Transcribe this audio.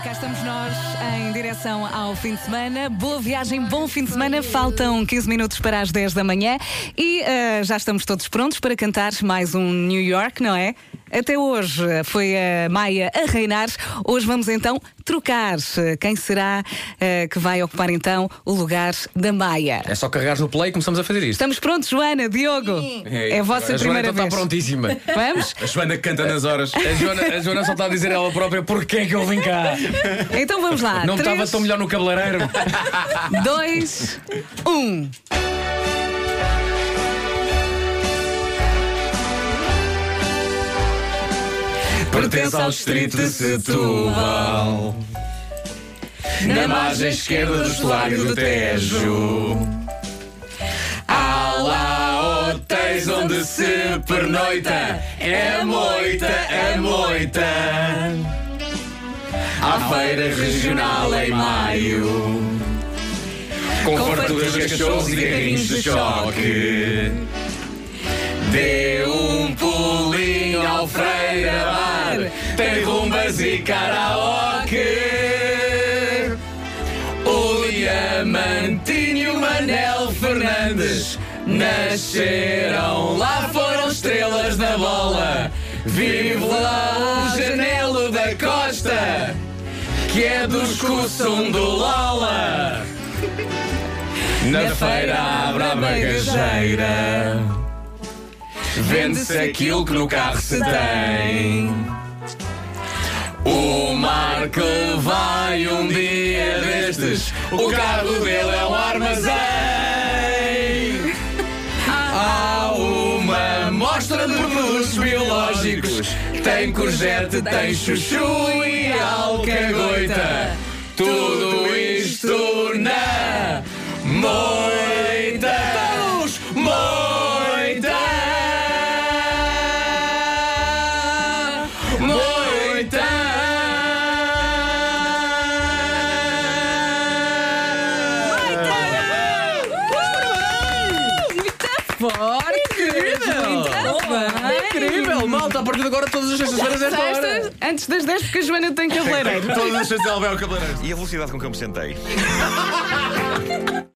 E cá estamos nós em direção ao fim de semana. Boa viagem, bom fim de semana. Faltam 15 minutos para as 10 da manhã e uh, já estamos todos prontos para cantar mais um New York, não é? Até hoje foi a Maia a reinar. Hoje vamos então trocar. Quem será uh, que vai ocupar então o lugar da Maia? É só carregar no play e começamos a fazer isto. Estamos prontos, Joana, Diogo. É, é a vossa a primeira Joana vez. está prontíssima. Vamos? A Joana canta nas horas. A Joana, a Joana só está a dizer ela própria porque é que eu vim cá. Então vamos lá. Não estava Três, tão melhor no cabeleireiro. dois, um. Pertence ao distrito de Setúbal. Na margem esquerda do estuário do Tejo. Há lá hotéis onde se pernoita. É moita, é moita. Há feira regional em maio. Com farturas de cachorros e carrinhos de choque. Tem rumbas e karaoke. O Diamantinho Manel Fernandes nasceram lá, foram estrelas da bola. Vive lá o Janelo da Costa, que é dos Cussum do Lola. Na feira abre a bagageira. Vende-se aquilo que no carro se tem. Destes, o carro dele é um armazém. Há uma mostra de produtos biológicos. Tem courgette, tem chuchu e alcagoita. Tudo isto na moita. Todos, moita. Moita. Malta. A partir de agora, todas as sextas-feiras, esta hora. Sextas, antes das 10, porque a Joana tem cabeleireiro. Todas as vezes ela vai ao cabeleireiro. E a velocidade com que eu me sentei?